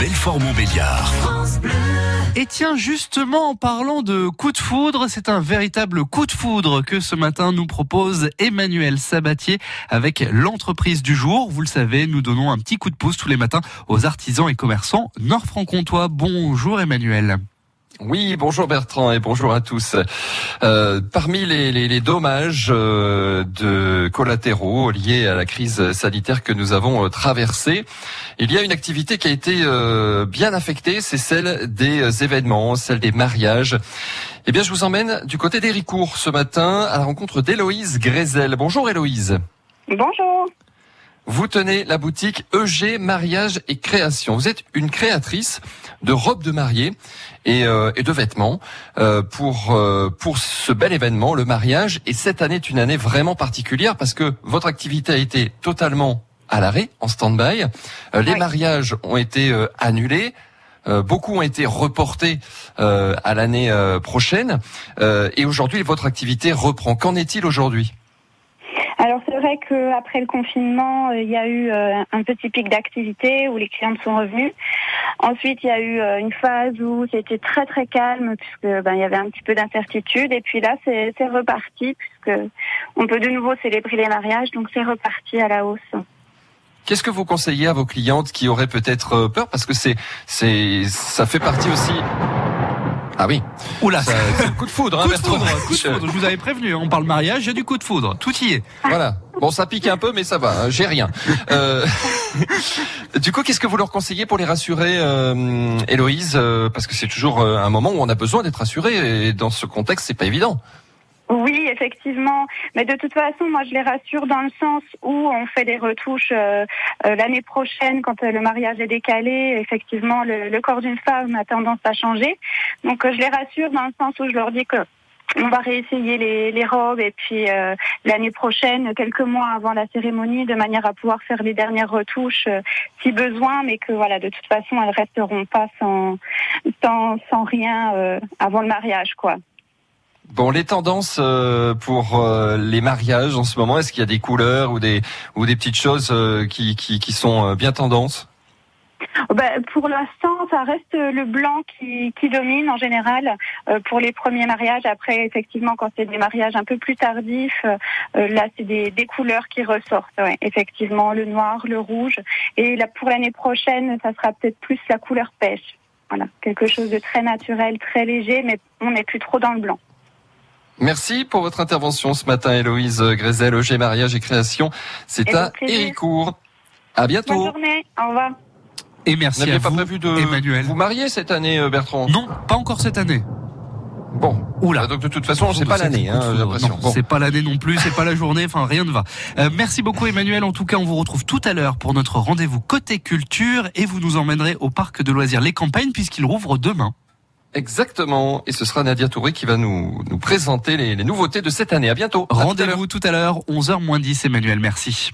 Belfort-Montbéliard. Et tiens, justement, en parlant de coup de foudre, c'est un véritable coup de foudre que ce matin nous propose Emmanuel Sabatier avec l'entreprise du jour. Vous le savez, nous donnons un petit coup de pouce tous les matins aux artisans et commerçants nord-franc-comtois. Bonjour Emmanuel. Oui, bonjour Bertrand et bonjour à tous. Euh, parmi les, les, les dommages euh, de collatéraux liés à la crise sanitaire que nous avons euh, traversée, il y a une activité qui a été euh, bien affectée, c'est celle des événements, celle des mariages. Eh bien, je vous emmène du côté d'Héricourt ce matin à la rencontre d'Héloïse Grézel. Bonjour Héloïse. Bonjour. Vous tenez la boutique EG Mariage et Création. Vous êtes une créatrice de robes de mariée et, euh, et de vêtements euh, pour euh, pour ce bel événement, le mariage. Et cette année est une année vraiment particulière parce que votre activité a été totalement à l'arrêt, en stand-by. Les Oui. mariages ont été annulés. Beaucoup ont été reportés euh, à l'année euh, prochaine. Euh, et aujourd'hui, votre activité reprend. Qu'en est-il aujourd'hui? Alors c'est vrai qu'après le confinement, euh, il y a eu euh, un petit pic d'activité où les clientes sont revenues. Ensuite, il y a eu euh, une phase où c'était très très calme puisque ben il y avait un petit peu d'incertitude. Et puis là, c'est reparti puisque on peut de nouveau célébrer les mariages, donc c'est reparti à la hausse. Qu'est-ce que vous conseillez à vos clientes qui auraient peut-être peur? Parce que c'est c'est ça fait partie aussi Ah oui, Oula, c'est coup de foudre hein, coup de foudre, coup de foudre. Je vous avais prévenu, hein, on parle mariage, a du coup de foudre. Tout y est. Voilà. Bon, ça pique un peu mais ça va, hein, j'ai rien. Euh, du coup, qu'est-ce que vous leur conseillez pour les rassurer euh, Héloïse? Euh, parce que c'est toujours euh, un moment où on a besoin d'être rassuré et dans ce contexte, c'est pas évident. Oui, effectivement. Mais de toute façon, moi, je les rassure dans le sens où on fait des retouches euh, euh, l'année prochaine quand euh, le mariage est décalé. Effectivement, le, le corps d'une femme a tendance à changer. Donc, euh, je les rassure dans le sens où je leur dis que on va réessayer les, les robes et puis euh, l'année prochaine, quelques mois avant la cérémonie, de manière à pouvoir faire les dernières retouches euh, si besoin, mais que voilà, de toute façon, elles resteront pas sans sans, sans rien euh, avant le mariage, quoi. Bon, les tendances euh, pour euh, les mariages en ce moment, est-ce qu'il y a des couleurs ou des ou des petites choses euh, qui, qui qui sont bien tendances? Ben, pour l'instant, ça reste le blanc qui, qui domine en général euh, pour les premiers mariages. Après, effectivement, quand c'est des mariages un peu plus tardifs, euh, là, c'est des, des couleurs qui ressortent. Ouais. Effectivement, le noir, le rouge. Et là, pour l'année prochaine, ça sera peut-être plus la couleur pêche. Voilà, quelque chose de très naturel, très léger, mais on n'est plus trop dans le blanc. Merci pour votre intervention ce matin, Héloïse Grézel, EG Mariage et Création. C'est à. Héricourt. À Bonne bientôt. journée, au revoir. Et Vous merci n'aviez à pas vous, prévu de Emmanuel. vous marier cette année, euh, Bertrand? Non, pas encore cette année. Bon. Oula. Donc de toute façon, c'est pas l'année, hein. Non, Bon. c'est pas l'année non plus, c'est pas la journée, enfin rien ne va. Euh, merci beaucoup Emmanuel. En tout cas, on vous retrouve tout à l'heure pour notre rendez-vous côté culture et vous nous emmènerez au parc de loisirs Les Campagnes puisqu'il rouvre demain. Exactement. Et ce sera Nadia Touré qui va nous, nous présenter les, les nouveautés de cette année. À bientôt. À tout à l'heure. Rendez-vous tout à l'heure, 11h moins 10 Emmanuel, merci.